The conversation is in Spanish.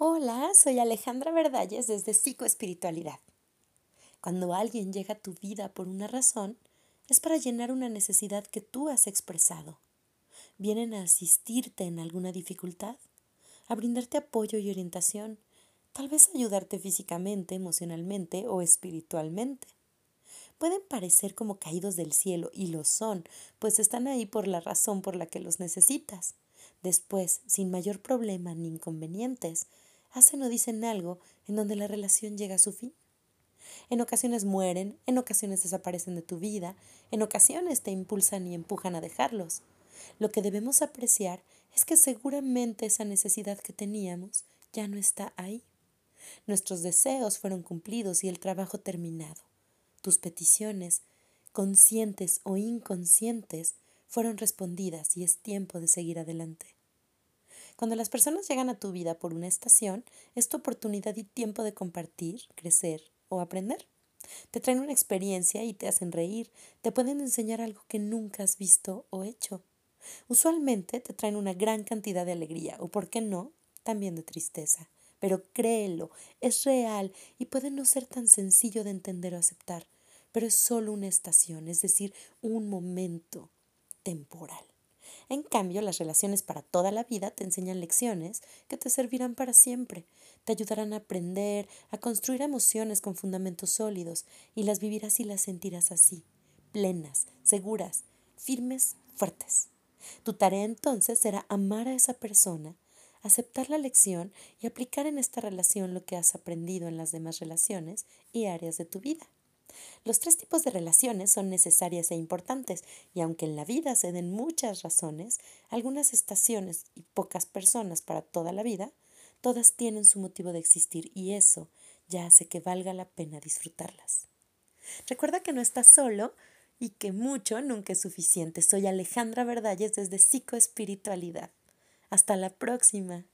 Hola, soy Alejandra Verdalles desde Psicoespiritualidad. Cuando alguien llega a tu vida por una razón, es para llenar una necesidad que tú has expresado. Vienen a asistirte en alguna dificultad, a brindarte apoyo y orientación, tal vez ayudarte físicamente, emocionalmente o espiritualmente. Pueden parecer como caídos del cielo y lo son, pues están ahí por la razón por la que los necesitas. Después, sin mayor problema ni inconvenientes, hacen o dicen algo en donde la relación llega a su fin. En ocasiones mueren, en ocasiones desaparecen de tu vida, en ocasiones te impulsan y empujan a dejarlos. Lo que debemos apreciar es que seguramente esa necesidad que teníamos ya no está ahí. Nuestros deseos fueron cumplidos y el trabajo terminado. Tus peticiones, conscientes o inconscientes, fueron respondidas y es tiempo de seguir adelante. Cuando las personas llegan a tu vida por una estación, es tu oportunidad y tiempo de compartir, crecer o aprender. Te traen una experiencia y te hacen reír, te pueden enseñar algo que nunca has visto o hecho. Usualmente te traen una gran cantidad de alegría o, por qué no, también de tristeza. Pero créelo, es real y puede no ser tan sencillo de entender o aceptar, pero es solo una estación, es decir, un momento temporal. En cambio, las relaciones para toda la vida te enseñan lecciones que te servirán para siempre, te ayudarán a aprender, a construir emociones con fundamentos sólidos y las vivirás y las sentirás así, plenas, seguras, firmes, fuertes. Tu tarea entonces será amar a esa persona, aceptar la lección y aplicar en esta relación lo que has aprendido en las demás relaciones y áreas de tu vida. Los tres tipos de relaciones son necesarias e importantes, y aunque en la vida se den muchas razones, algunas estaciones y pocas personas para toda la vida, todas tienen su motivo de existir y eso ya hace que valga la pena disfrutarlas. Recuerda que no estás solo y que mucho nunca es suficiente. Soy Alejandra Verdalles desde Psicoespiritualidad. Hasta la próxima.